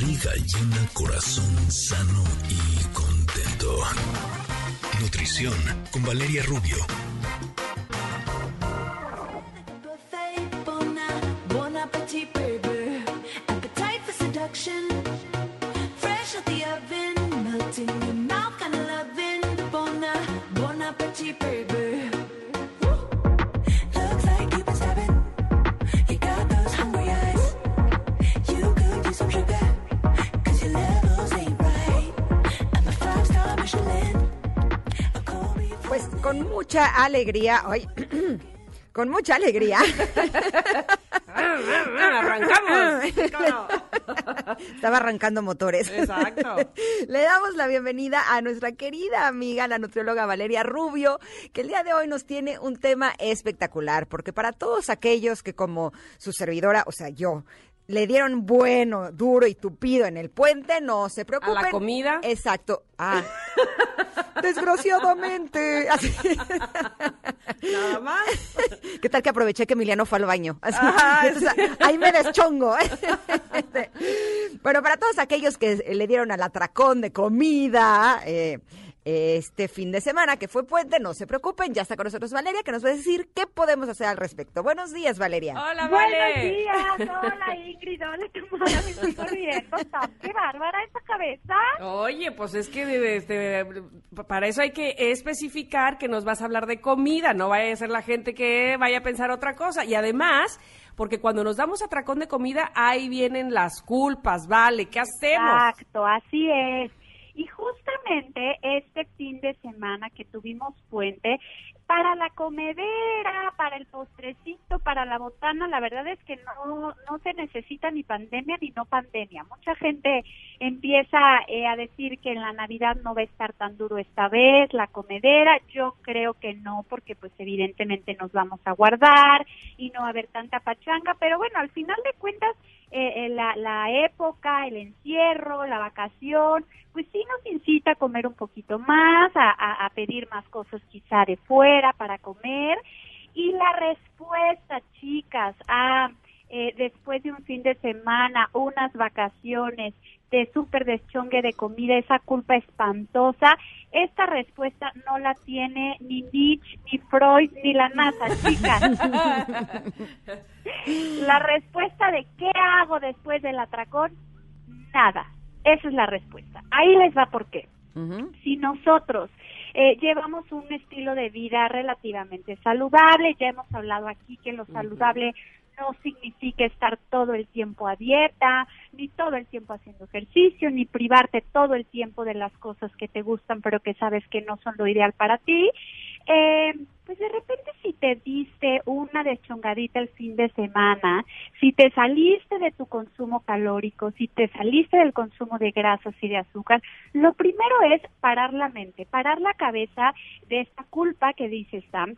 Barriga llena, corazón sano y contento. Nutrición con Valeria Rubio. Fresh mucha alegría, hoy, con mucha alegría. Arrancamos. Estaba arrancando motores. Exacto. Le damos la bienvenida a nuestra querida amiga, la nutrióloga Valeria Rubio, que el día de hoy nos tiene un tema espectacular, porque para todos aquellos que como su servidora, o sea, yo, le dieron bueno, duro y tupido en el puente, no se preocupen. comida? Exacto. Ah. Desgraciadamente. Así. Nada más. ¿Qué tal que aproveché que Emiliano fue al baño? Así, Ah, entonces, ahí me deschongo. bueno, para todos aquellos que le dieron al atracón de comida eh, este fin de semana, que fue puente, no se preocupen, ya está con nosotros Valeria, que nos va a decir qué podemos hacer al respecto. Buenos días, Valeria. Hola, Buenos Vale. días, hola Ingrid, hola Tamara, me estoy corriendo, está- qué bárbara esta cabeza. Oye, pues es que este, para eso hay que especificar que nos vas a hablar de comida, no vaya a ser la gente que vaya a pensar otra cosa. Y además, porque cuando nos damos atracón de comida, ahí vienen las culpas, ¿vale? ¿Qué hacemos? Exacto, así es. Y justamente este fin de semana que tuvimos puente, para la comedera, para el postrecito, para la botana, la verdad es que no, no se necesita ni pandemia ni no pandemia. Mucha gente empieza eh, a decir que en la Navidad no va a estar tan duro esta vez, la comedera. Yo creo que no, porque pues evidentemente nos vamos a guardar y no va a haber tanta pachanga, pero bueno, al final de cuentas, eh, eh, la, la época, el encierro, la vacación, pues sí nos incita a comer un poquito más, a, a- a pedir más cosas quizá de fuera para comer. Y la respuesta, chicas, a eh, después de un fin de semana, unas vacaciones de súper deschongue de comida, esa culpa espantosa, esta respuesta no la tiene ni Nietzsche, ni Freud, ni la NASA, chicas. La respuesta de qué hago después del atracón, nada. Esa es la respuesta. Ahí les va por qué. Si nosotros eh, llevamos un estilo de vida relativamente saludable, ya hemos hablado aquí que lo saludable no significa estar todo el tiempo a dieta, ni todo el tiempo haciendo ejercicio, ni privarte todo el tiempo de las cosas que te gustan pero que sabes que no son lo ideal para ti. Eh, pues de repente si te diste una deschongadita el fin de semana, si te saliste de tu consumo calórico, si te saliste del consumo de grasas y de azúcar, lo primero es parar la mente, parar la cabeza de esta culpa que dice Sam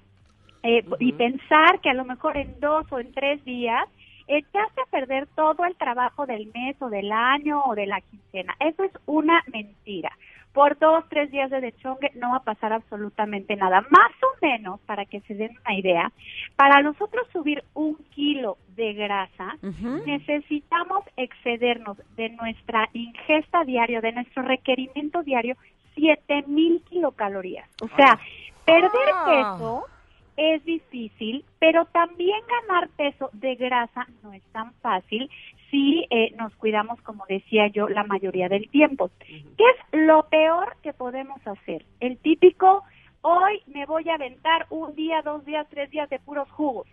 eh, y pensar que a lo mejor en dos o en tres días echaste a perder todo el trabajo del mes o del año o de la quincena. Eso es una mentira. Por dos, tres días de dechongue no va a pasar absolutamente nada. Más o menos, para que se den una idea, para nosotros subir un kilo de grasa, necesitamos excedernos de nuestra ingesta diaria, de nuestro requerimiento diario, 7000 kilocalorías. O sea, perder Ah. peso es difícil, pero también ganar peso de grasa no es tan fácil si eh, nos cuidamos, como decía yo, la mayoría del tiempo. ¿Qué es lo peor que podemos hacer? El típico, hoy me voy a aventar un día, dos días, tres días de puros jugos.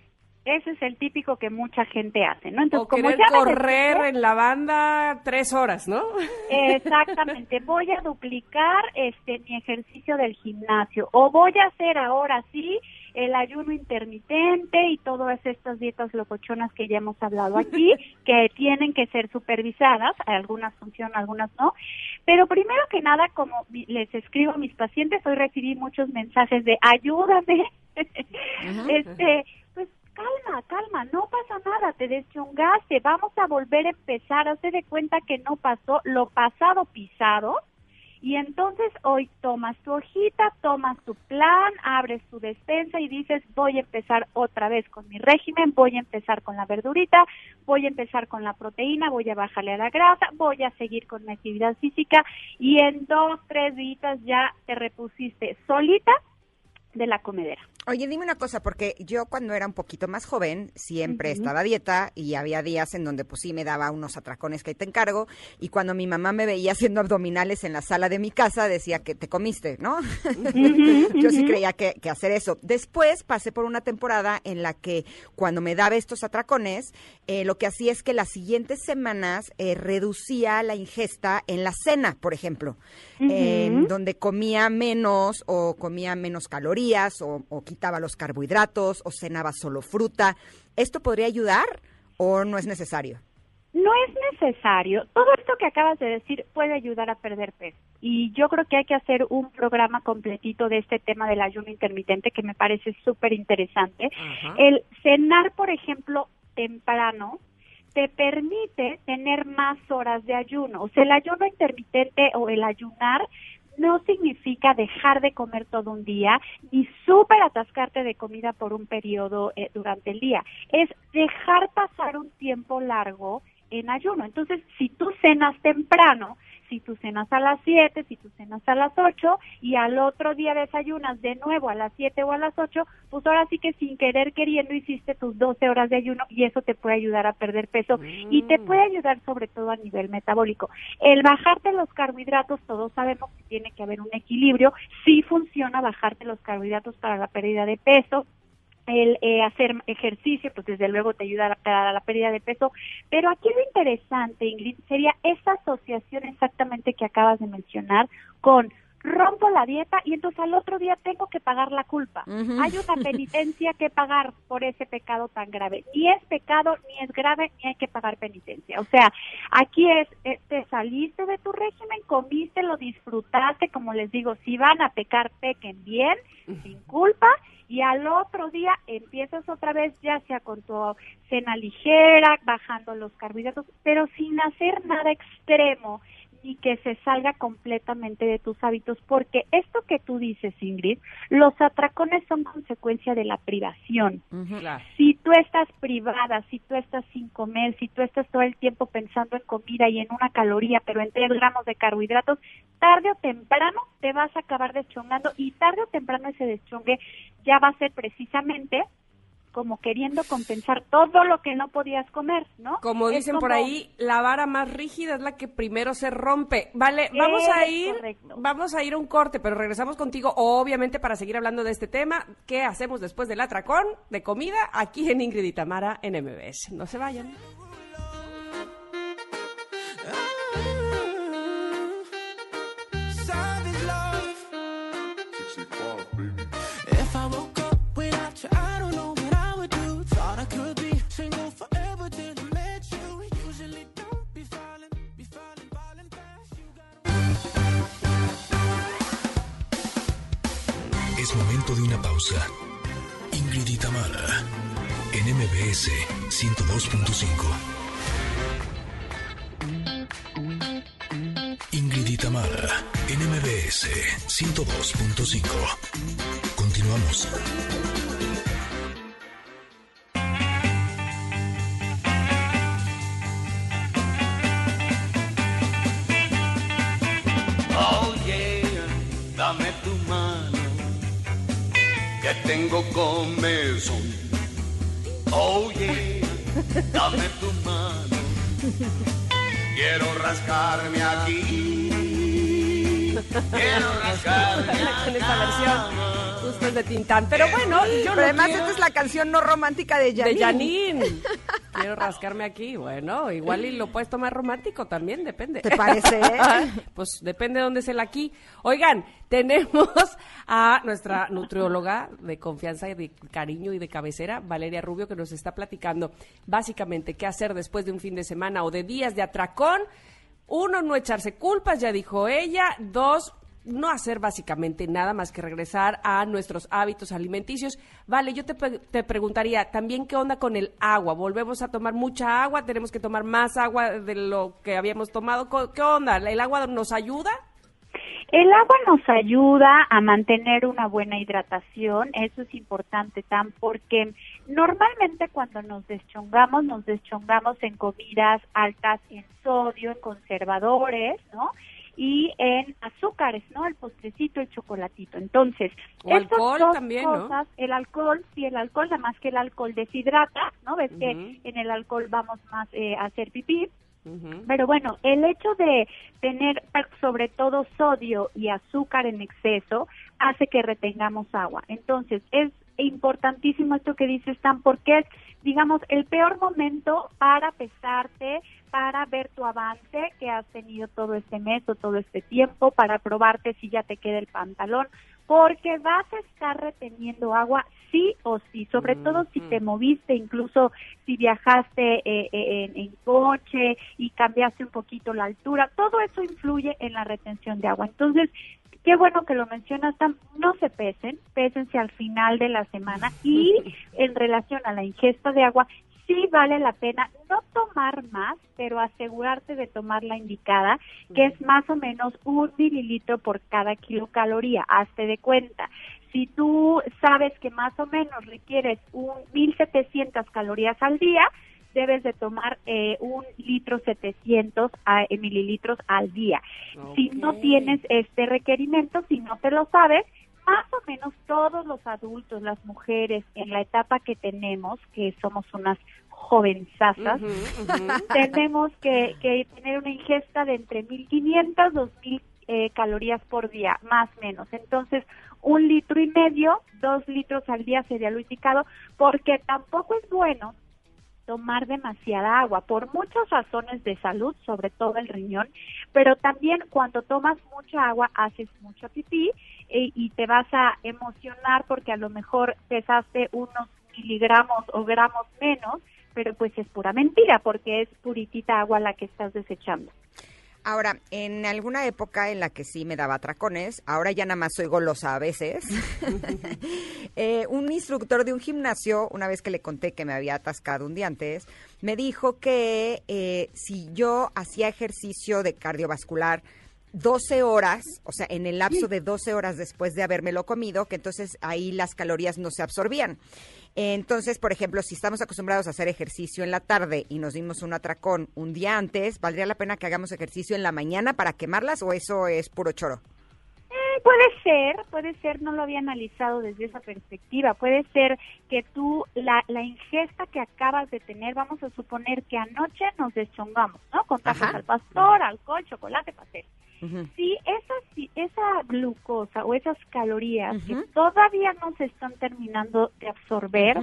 Ese es el típico que mucha gente hace, ¿no? O como querer ya correr en la banda tres horas, ¿no? Exactamente, voy a duplicar este mi ejercicio del gimnasio o voy a hacer ahora sí el ayuno intermitente y todas estas dietas locochonas que ya hemos hablado aquí, que tienen que ser supervisadas, algunas funcionan, algunas no. Pero primero que nada, como les escribo a mis pacientes, hoy recibí muchos mensajes de ayúdame, este, pues calma, calma, no pasa nada, te deschongaste, vamos a volver a empezar, hazte de cuenta que no pasó lo pasado pisado Y entonces hoy tomas tu hojita, tomas tu plan, abres tu despensa y dices, voy a empezar otra vez con mi régimen, voy a empezar con la verdurita, voy a empezar con la proteína, voy a bajarle a la grasa, voy a seguir con mi actividad física. Y en dos, tres días ya te repusiste solita de la comedera. Oye, dime una cosa, porque yo cuando era un poquito más joven siempre estaba a dieta y había días en donde pues sí me daba unos atracones que te encargo y cuando mi mamá me veía haciendo abdominales en la sala de mi casa decía que te comiste, ¿no? yo sí creía que, que hacer eso. Después pasé por una temporada en la que cuando me daba estos atracones, eh, lo que hacía es que las siguientes semanas eh, reducía la ingesta en la cena, por ejemplo, eh, donde comía menos o comía menos calorías o, o quitaba los carbohidratos o cenaba solo fruta. ¿Esto podría ayudar o no es necesario? No es necesario. Todo esto que acabas de decir puede ayudar a perder peso. Y yo creo que hay que hacer un programa completito de este tema del ayuno intermitente que me parece súper interesante. El cenar, por ejemplo, temprano te permite tener más horas de ayuno. O sea, el ayuno intermitente o el ayunar no significa dejar de comer todo un día ni súper atascarte de comida por un periodo eh, durante el día. Es dejar pasar un tiempo largo en ayuno. Entonces, si tú cenas temprano, si tú cenas a las 7, si tú cenas a las 8 y al otro día desayunas de nuevo a las 7 o a las 8, pues ahora sí que sin querer queriendo hiciste tus 12 horas de ayuno y eso te puede ayudar a perder peso y te puede ayudar sobre todo a nivel metabólico. El bajarte los carbohidratos, todos sabemos que tiene que haber un equilibrio, sí funciona bajarte los carbohidratos para la pérdida de peso, el eh, hacer ejercicio, pues desde luego te ayuda a, la pérdida de peso. Pero aquí lo interesante, Ingrid, sería esa asociación exactamente que acabas de mencionar con rompo la dieta y entonces al otro día tengo que pagar la culpa. Hay una penitencia que pagar por ese pecado tan grave. Ni es pecado, ni es grave, ni hay que pagar penitencia. O sea, aquí es, eh, te saliste de tu régimen, comiste, lo disfrutaste, como les digo, si van a pecar, pequen bien, sin culpa, y al otro día empiezas otra vez ya sea con tu cena ligera, bajando los carbohidratos, pero sin hacer nada extremo y que se salga completamente de tus hábitos, porque esto que tú dices, Ingrid, los atracones son consecuencia de la privación. Si tú estás privada, si tú estás sin comer, si tú estás todo el tiempo pensando en comida y en una caloría, pero en tres gramos de carbohidratos, tarde o temprano te vas a acabar deschongando y tarde o temprano ese deschongue ya va a ser precisamente como queriendo compensar todo lo que no podías comer, ¿no? Como dicen por ahí, la vara más rígida es la que primero se rompe. Vale, vamos a ir, vamos a ir a un corte, pero regresamos contigo, obviamente, para seguir hablando de este tema. ¿Qué hacemos después del atracón de comida aquí en Ingrid y Tamara en MBS? No se vayan. Pausa. Ingrid y Tamara, en MBS 102.5. Ingrid y en MBS 102.5. Continuamos. Dame tu mano, quiero rascarme aquí. Quiero rascarme Con esta versión justo es de Tintán. Pero bueno, yo Pero no además quiero- esta es la canción no romántica de Janine. De Janine. Quiero rascarme aquí. Bueno, igual y lo puedes tomar romántico también, depende. ¿Te parece? pues depende de dónde es el aquí. Oigan, tenemos a nuestra nutrióloga de confianza y de cariño y de cabecera, Valeria Rubio, que nos está platicando básicamente qué hacer después de un fin de semana o de días de atracón. Uno, no echarse culpas, ya dijo ella. Dos, no hacer básicamente nada más que regresar a nuestros hábitos alimenticios. Vale, yo te, te preguntaría también qué onda con el agua. ¿Volvemos a tomar mucha agua? ¿Tenemos que tomar más agua de lo que habíamos tomado? ¿Qué onda? ¿El agua nos ayuda? El agua nos ayuda a mantener una buena hidratación, eso es importante, tan porque normalmente cuando nos deschongamos, nos deschongamos en comidas altas en sodio, en conservadores, ¿no? Y en azúcares, ¿no? El postrecito, el chocolatito. Entonces, O estas alcohol dos también, ¿no? cosas, el alcohol, sí, el alcohol, nada más que el alcohol deshidrata, ¿no? Ves que en el alcohol vamos más eh, a hacer pipí. Pero bueno, el hecho de tener sobre todo sodio y azúcar en exceso hace que retengamos agua. Entonces, es importantísimo esto que dices, Tan, porque es, digamos, el peor momento para pesarte, para ver tu avance que has tenido todo este mes o todo este tiempo, para probarte si ya te queda el pantalón, porque vas a estar reteniendo agua sí o sí, sobre todo si te moviste, incluso si viajaste eh, eh, en, en coche y cambiaste un poquito la altura, todo eso influye en la retención de agua. Entonces, qué bueno que lo mencionas, Tam, no se pesen, pésense al final de la semana y en relación a la ingesta de agua, sí vale la pena no tomar más, pero asegurarte de tomar la indicada, que es más o menos un mililitro por cada kilocaloría, hazte de cuenta. Si tú sabes que más o menos requieres un 1700 calorías al día, debes de tomar eh, un litro 700 a- eh, mililitros al día. Si no tienes este requerimiento, si no te lo sabes, más o menos todos los adultos, las mujeres, en la etapa que tenemos, que somos unas jovenzazas, ujú. tenemos que, que tener una ingesta de entre 1500 2000 eh, calorías por día, más o menos. Entonces, un litro y medio, dos litros al día sería lo indicado, porque tampoco es bueno tomar demasiada agua por muchas razones de salud, sobre todo el riñón, pero también cuando tomas mucha agua haces mucho pipí eh, y te vas a emocionar porque a lo mejor pesaste unos miligramos o gramos menos, pero pues es pura mentira porque es puritita agua la que estás desechando. Ahora, en alguna época en la que sí me daba atracones, ahora ya nada más soy golosa a veces, eh, un instructor de un gimnasio, una vez que le conté que me había atascado un día antes, me dijo que eh, si yo hacía ejercicio de cardiovascular 12 horas, o sea, en el lapso de 12 horas después de habérmelo comido, que entonces ahí las calorías no se absorbían. Entonces, por ejemplo, si estamos acostumbrados a hacer ejercicio en la tarde y nos dimos un atracón un día antes, ¿valdría la pena que hagamos ejercicio en la mañana para quemarlas o eso es puro choro? Puede ser, puede ser, no lo había analizado desde esa perspectiva. Puede ser que tú, la, la ingesta que acabas de tener, vamos a suponer que anoche nos deschongamos, ¿no? Con tacos Ajá. al pastor, alcohol, chocolate, pastel. Ujú. Si esa, si esa glucosa o esas calorías que todavía no se están terminando de absorber.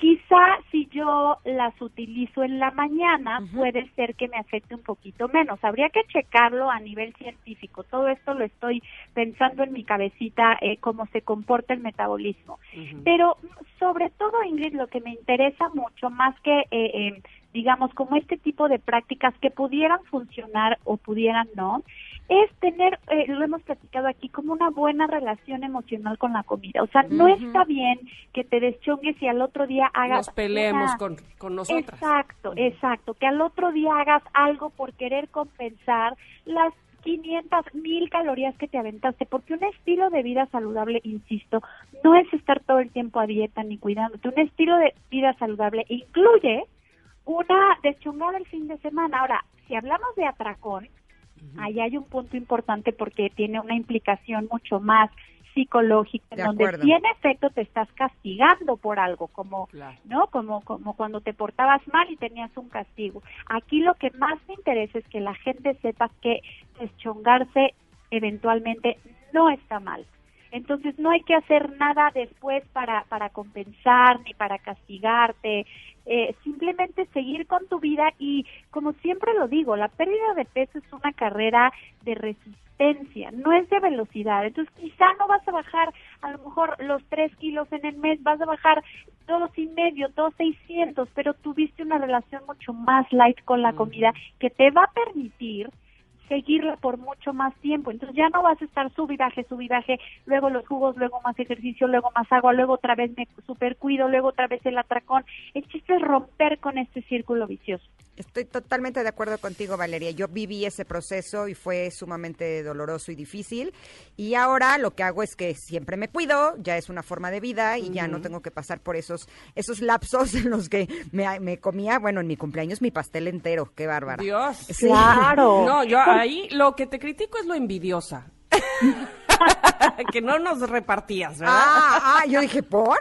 Quizá si yo las utilizo en la mañana, puede ser que me afecte un poquito menos. Habría que checarlo a nivel científico. Todo esto lo estoy pensando en mi cabecita, eh, cómo se comporta el metabolismo. Ujú. Pero mm, sobre todo, Ingrid, lo que me interesa mucho, más que, eh, eh, digamos, como este tipo de prácticas que pudieran funcionar o pudieran no, es tener, eh, lo hemos platicado aquí, como una buena relación emocional con la comida. O sea, no está bien que te deschongues y al otro día hagas... Nos peleemos una- con, con nosotras. Exacto, exacto. Que al otro día hagas algo por querer compensar las 500, mil calorías que te aventaste, porque un estilo de vida saludable, insisto, no es estar todo el tiempo a dieta ni cuidándote. Un estilo de vida saludable incluye una deschongada el fin de semana. Ahora, si hablamos de atracón, ahí hay un punto importante porque tiene una implicación mucho más psicológica, en De donde si en efecto te estás castigando por algo, como Claro. ¿no? Como, como cuando te portabas mal y tenías un castigo. Aquí lo que más me interesa es que la gente sepa que deschongarse eventualmente no está mal. Entonces no hay que hacer nada después para, para compensar ni para castigarte, eh, simplemente seguir con tu vida y como siempre lo digo, la pérdida de peso es una carrera de resistencia, no es de velocidad. Entonces quizá no vas a bajar a lo mejor los tres kilos en el mes, vas a bajar dos y medio, dos seiscientos, pero tuviste una relación mucho más light con la comida que te va a permitir seguirla por mucho más tiempo. Entonces ya no vas a estar sub y baje, sub y baje, luego los jugos, luego más ejercicio, luego más agua, luego otra vez me super cuido, luego otra vez el atracón. El chiste es romper con este círculo vicioso. Estoy totalmente de acuerdo contigo, Valeria. Yo viví ese proceso y fue sumamente doloroso y difícil. Y ahora lo que hago es que siempre me cuido, ya es una forma de vida y ya no tengo que pasar por esos esos lapsos en los que me, me comía, bueno, en mi cumpleaños mi pastel entero. Qué bárbara. Dios. Sí. Claro. No, yo ahí lo que te critico es lo envidiosa. que no nos repartías, ¿verdad? Ah, ah, yo dije, ¿por?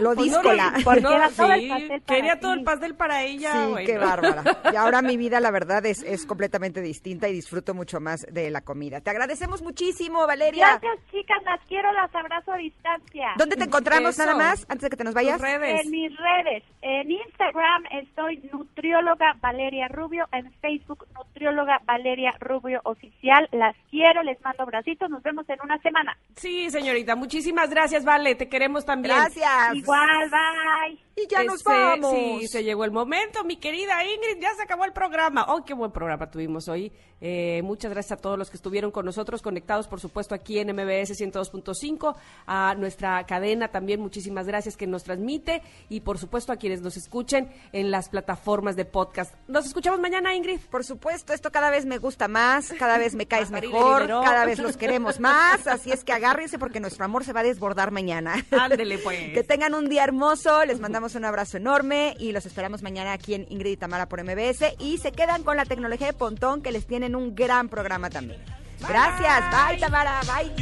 Lo Pues díscola. no, Porque no, era todo el pastel para quería ti. todo el pastel para ella. Sí, güey, qué bárbara. Y ahora mi vida, la verdad, es, es completamente distinta y disfruto mucho más de la comida. Te agradecemos muchísimo, Valeria. Gracias, chicas, las quiero, las abrazo a distancia. ¿Dónde te encontramos Eso. nada más, antes de que te nos vayas? redes. En mis redes, en Instagram estoy nutrióloga Valeria Rubio, en Facebook nutrióloga Valeria Rubio oficial. Las quiero, les mando abracitos, nos vemos en una semana. Sí, señorita, muchísimas gracias, Vale, te queremos también. Gracias. Igual, bye. Y ya nos Este, vamos. Sí, se llegó el momento, mi querida Ingrid, ya se acabó el programa. ¡Oh, qué buen programa tuvimos hoy! Eh, muchas gracias a todos los que estuvieron con nosotros, conectados, por supuesto, aquí en MBS 102.5, a nuestra cadena también, muchísimas gracias que nos transmite, y por supuesto a quienes nos escuchen en las plataformas de podcast. Nos escuchamos mañana, Ingrid. Por supuesto, esto cada vez me gusta más, cada vez me caes mejor, cada vez los queremos más, así es que agárrense porque nuestro amor se va a desbordar mañana. Ándele, pues. Que tengan un día hermoso, les mandamos un abrazo enorme y los esperamos mañana aquí en Ingrid y Tamara por MBS y se quedan con la tecnología de Pontón que les tienen un gran programa también. Gracias, bye Tamara, bye.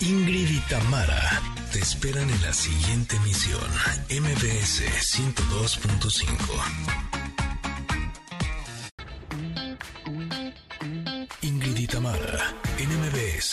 Ingrid y Tamara te esperan en la siguiente emisión, MBS 102.5.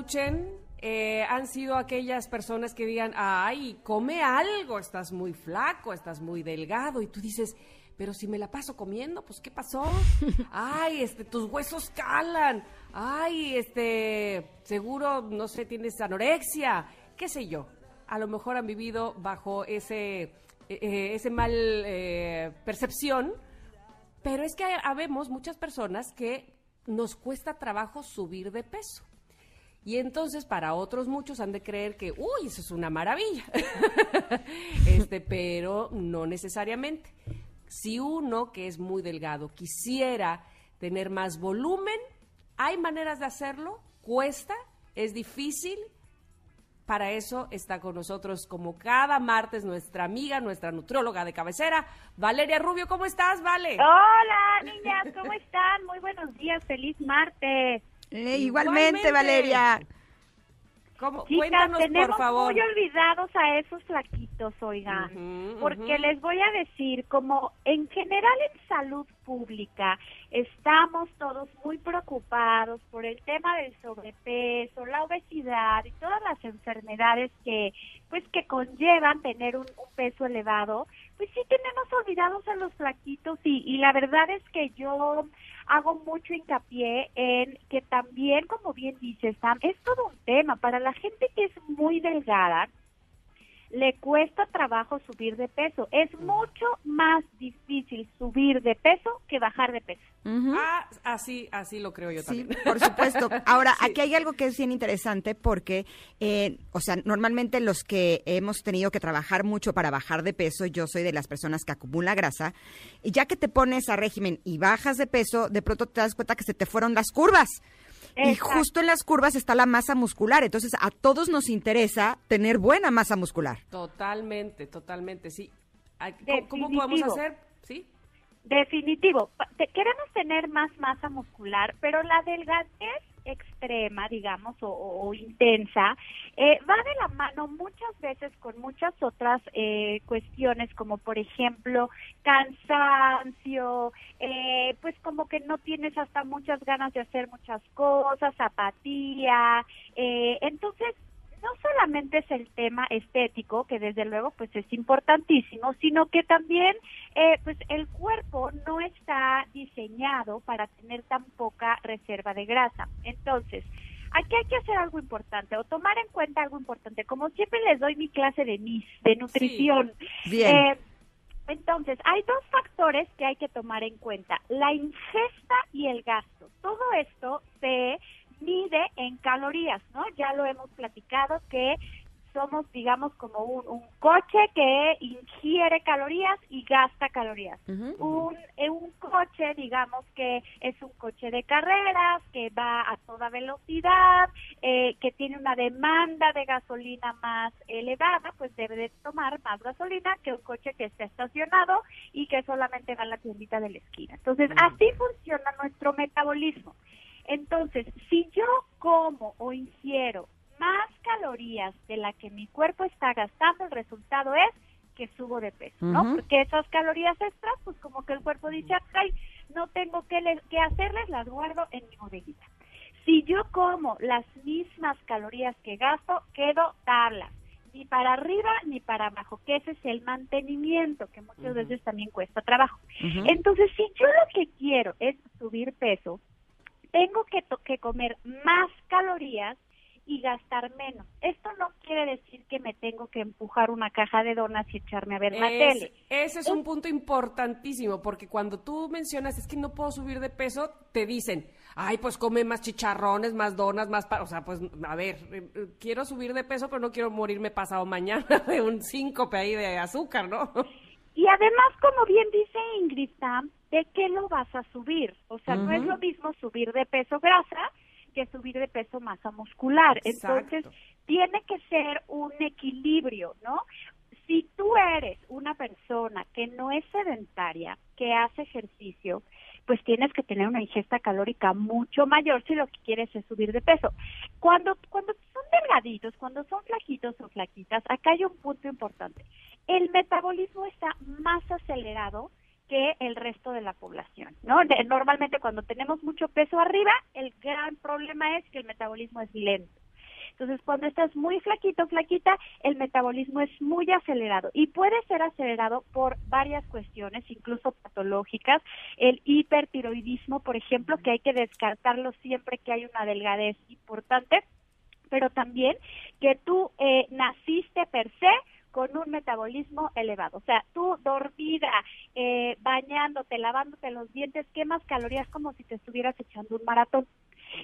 Escuchen eh, han sido aquellas personas que digan, ay, come algo, estás muy flaco, estás muy delgado, y tú dices, pero si me la paso comiendo, pues ¿qué pasó? Ay, este, tus huesos calan, ay, este, seguro, no sé, tienes anorexia, qué sé yo. A lo mejor han vivido bajo ese, eh, ese mal eh, percepción pero es que habemos muchas personas que nos cuesta trabajo subir de peso. Y entonces para otros muchos han de creer que, uy, eso es una maravilla. este, pero no necesariamente. Si uno que es muy delgado quisiera tener más volumen, hay maneras de hacerlo, cuesta, es difícil, para eso está con nosotros como cada martes nuestra amiga, nuestra nutrióloga de cabecera, Valeria Rubio. ¿Cómo estás, Vale? Hola, niñas, ¿cómo están? Muy buenos días, feliz martes. Eh, igualmente, Igualmente. Valeria. ¿Cómo? Chicas, Cuéntanos, tenemos por favor. muy olvidados a esos flaquitos, oigan, porque les voy a decir, como en general en salud pública estamos todos muy preocupados por el tema del sobrepeso, la obesidad y todas las enfermedades que, pues, que conllevan tener un, un peso elevado, pues sí tenemos olvidados a los flaquitos y, y la verdad es que yo hago mucho hincapié en que también, como bien dices, Sam, es todo un tema. Para la gente que es muy delgada, le cuesta trabajo subir de peso. Es mucho más difícil subir de peso que bajar de peso. Ah, así, así lo creo yo Sí, también. por supuesto. Ahora, aquí hay algo que es bien interesante porque, eh, o sea, normalmente los que hemos tenido que trabajar mucho para bajar de peso, yo soy de las personas que acumula grasa, y ya que te pones a régimen y bajas de peso, de pronto te das cuenta que se te fueron las curvas. Y justo en las curvas está la masa muscular. Entonces, a todos nos interesa tener buena masa muscular. Totalmente, totalmente, sí. ¿Cómo, cómo podemos Definitivo. hacer? Sí. Definitivo. Queremos tener más masa muscular, pero la delgadez extrema, digamos, o, intensa, eh, va de la mano muchas veces con muchas otras eh, cuestiones, como por ejemplo cansancio, eh, pues como que no tienes hasta muchas ganas de hacer muchas cosas, apatía. eh, entonces, no solamente es el tema estético, que desde luego pues es importantísimo, sino que también eh, pues el cuerpo no está diseñado para tener tan poca reserva de grasa. Entonces, aquí hay que hacer algo importante o tomar en cuenta algo importante. Como siempre les doy mi clase de MIS, de nutrición. Bien. Eh, entonces, hay dos factores que hay que tomar en cuenta, la ingesta y el gasto. Todo esto se mide en calorías, ¿no? Ya lo hemos platicado que somos, digamos, como un, un coche que ingiere calorías y gasta calorías. Un, eh, un coche, digamos que es un coche de carreras, que va a toda velocidad, eh, que tiene una demanda de gasolina más elevada, pues debe de tomar más gasolina que un coche que está estacionado y que solamente va a la tiendita de la esquina. Entonces, así funciona nuestro metabolismo. Entonces, si yo como o ingiero más calorías de la que mi cuerpo está gastando, el resultado es que subo de peso, ¿no? Porque esas calorías extras, pues como que el cuerpo dice, ay, no tengo que, le- que hacerles, las guardo en mi bodeguita. Si yo como las mismas calorías que gasto, quedo tablas, ni para arriba ni para abajo, que ese es el mantenimiento, que muchas veces también cuesta trabajo. Entonces, si yo lo que quiero es subir peso, tengo que, que comer más calorías y gastar menos. Esto no quiere decir que me tengo que empujar una caja de donas y echarme a ver la tele. ese es un punto importantísimo, porque cuando tú mencionas es que no puedo subir de peso, te dicen, ay, pues come más chicharrones, más donas, más... pa-". O sea, pues, a ver, eh, eh, quiero subir de peso, pero no quiero morirme pasado mañana de un síncope ahí de azúcar, ¿no? Y además, como bien dice Ingrid Sam, ¿de qué lo vas a subir? O sea, no es lo mismo subir de peso grasa que subir de peso masa muscular. Exacto. Entonces, tiene que ser un equilibrio, ¿no? Si tú eres una persona que no es sedentaria, que hace ejercicio, pues tienes que tener una ingesta calórica mucho mayor si lo que quieres es subir de peso. Cuando, cuando son delgaditos, cuando son flaquitos o flaquitas, acá hay un punto importante. El metabolismo está más acelerado que el resto de la población, ¿no? Normalmente cuando tenemos mucho peso arriba, el gran problema es que el metabolismo es lento. Entonces, cuando estás muy flaquito, flaquita, el metabolismo es muy acelerado y puede ser acelerado por varias cuestiones, incluso patológicas. El hipertiroidismo, por ejemplo, que hay que descartarlo siempre que hay una delgadez importante, pero también que tú eh, naciste per se con un metabolismo elevado. O sea, tú dormida, eh, bañándote, lavándote los dientes, quemas calorías como si te estuvieras echando un maratón.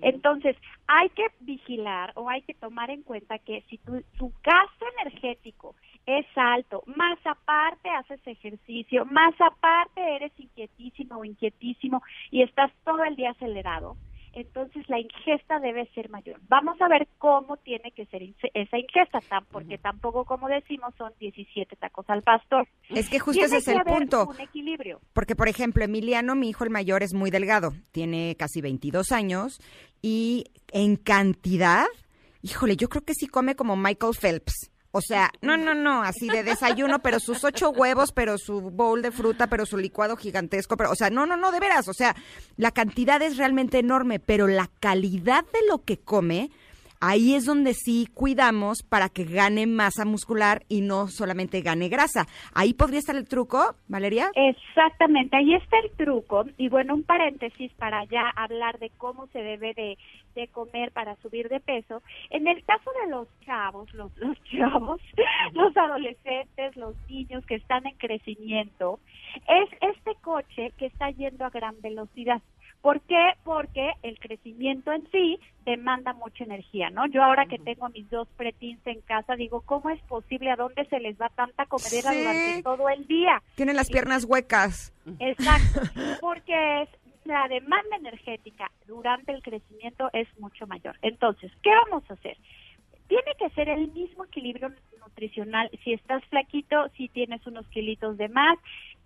Entonces, hay que vigilar o hay que tomar en cuenta que si tu, tu gasto energético es alto, más aparte haces ejercicio, más aparte eres inquietísimo o inquietísimo y estás todo el día acelerado, entonces la ingesta debe ser mayor. Vamos a ver cómo tiene que ser esa ingesta, porque tampoco, como decimos, son 17 tacos al pastor. Es que justo Tiene ese es el punto. Un equilibrio. Porque, por ejemplo, Emiliano, mi hijo el mayor, es muy delgado. Tiene casi 22 años y en cantidad, híjole, yo creo que sí come como Michael Phelps. O sea, no, no, no, así de desayuno, pero sus ocho huevos, pero su bowl de fruta, pero su licuado gigantesco, pero, o sea, no, no, no, de veras, o sea, la cantidad es realmente enorme, pero la calidad de lo que come, ahí es donde sí cuidamos para que gane masa muscular y no solamente gane grasa. Ahí podría estar el truco, Valeria. Exactamente, ahí está el truco. Y bueno, un paréntesis para ya hablar de cómo se debe de, de comer para subir de peso. En el caso de los chavos, los, los chavos, los adolescentes, los niños que están en crecimiento, es este coche que está yendo a gran velocidad. ¿Por qué? Porque el crecimiento en sí demanda mucha energía, ¿no? Yo ahora que tengo mis dos preteens en casa, digo, ¿cómo es posible? ¿A dónde se les va tanta comedera Sí. durante todo el día? Tienen las piernas huecas. Exacto, porque es la demanda energética durante el crecimiento es mucho mayor. Entonces, ¿qué vamos a hacer? Tiene que ser el mismo equilibrio nutricional. Si estás flaquito, si tienes unos kilitos de más,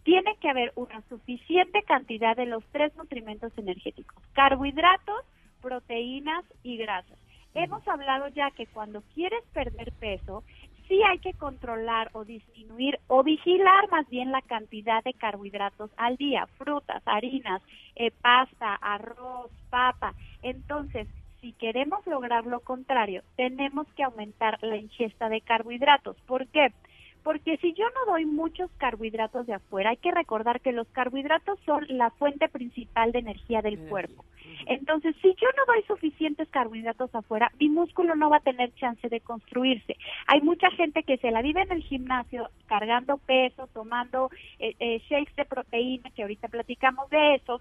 tiene que haber una suficiente cantidad de los tres nutrimentos energéticos, carbohidratos, proteínas y grasas. Hemos hablado ya que cuando quieres perder peso, sí hay que controlar o disminuir o vigilar más bien la cantidad de carbohidratos al día, frutas, harinas, eh, pasta, arroz, papa. Entonces, si queremos lograr lo contrario, tenemos que aumentar la ingesta de carbohidratos. ¿Por qué? Porque si yo no doy muchos carbohidratos de afuera, hay que recordar que los carbohidratos son la fuente principal de energía del cuerpo. Entonces, si yo no doy suficientes carbohidratos afuera, mi músculo no va a tener chance de construirse. Hay mucha gente que se la vive en el gimnasio cargando peso, tomando eh, eh, shakes de proteína, que ahorita platicamos de eso,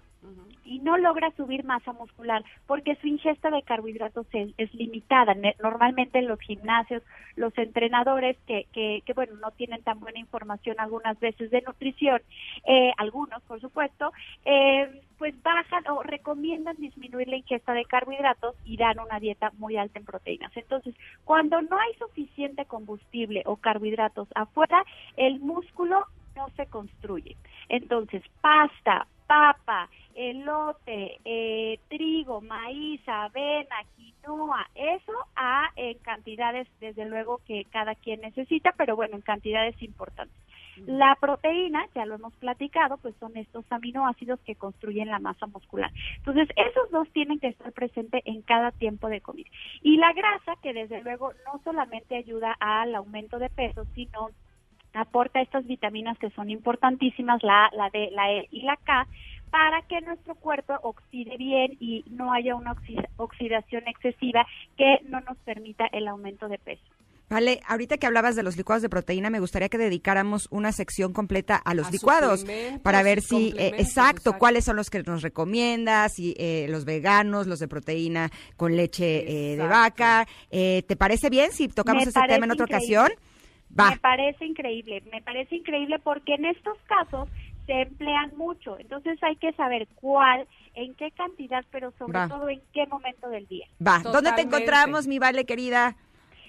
y no logra subir masa muscular porque su ingesta de carbohidratos es, es limitada. Normalmente en los gimnasios, los entrenadores que, que, que, bueno, no tienen tan buena información algunas veces de nutrición, eh, algunos, por supuesto, eh, pues bajan o recomiendan disminuir la ingesta de carbohidratos y dan una dieta muy alta en proteínas. Entonces, cuando no hay suficiente combustible o carbohidratos afuera, el músculo no se construye. Entonces, pasta, papa, elote, eh, trigo, maíz, avena, quinoa, eso a en cantidades desde luego que cada quien necesita, pero bueno, en cantidades importantes. La proteína, ya lo hemos platicado, pues son estos aminoácidos que construyen la masa muscular. Entonces, esos dos tienen que estar presentes en cada tiempo de comida. Y la grasa, que desde luego no solamente ayuda al aumento de peso, sino aporta estas vitaminas que son importantísimas, la, la D, la E y la K, para que nuestro cuerpo oxide bien y no haya una oxi- oxidación excesiva que no nos permita el aumento de peso. Vale, ahorita que hablabas de los licuados de proteína, me gustaría que dedicáramos una sección completa a los A licuados para ver si, eh, exacto, exacto. cuáles son los que nos recomiendas, si eh, los veganos, los de proteína con leche eh, de vaca. Eh, ¿Te parece bien si tocamos Me ese tema en otra increíble. ocasión? Va. Me parece increíble, me parece increíble porque en estos casos se emplean mucho, entonces hay que saber cuál, en qué cantidad, pero sobre Va. todo en qué momento del día. Va, ¿dónde te encontramos, mi Vale querida?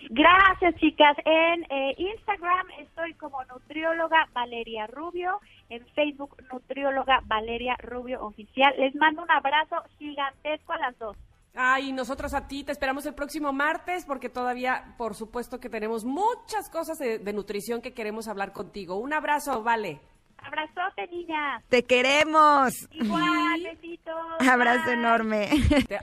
Gracias, chicas. En eh, Instagram estoy como nutrióloga Valeria Rubio, en Facebook nutrióloga Valeria Rubio Oficial. Les mando un abrazo gigantesco a las dos. Ay, nosotros a ti te esperamos el próximo martes porque todavía, por supuesto que tenemos muchas cosas de, de nutrición que queremos hablar contigo. Un abrazo, vale. Abrazote, niñas. Te queremos. Igual, besitos. Abrazo Bye. enorme.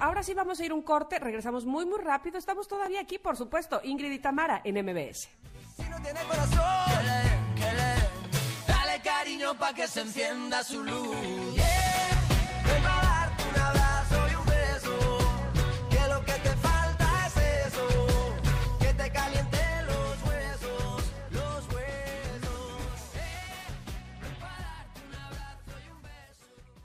Ahora sí vamos a ir un corte, regresamos muy, muy rápido. Estamos todavía aquí, por supuesto, Ingrid y Tamara en MBS. Si no tiene corazón, que le den, que le den. Dale cariño pa' que se encienda su luz. Yeah.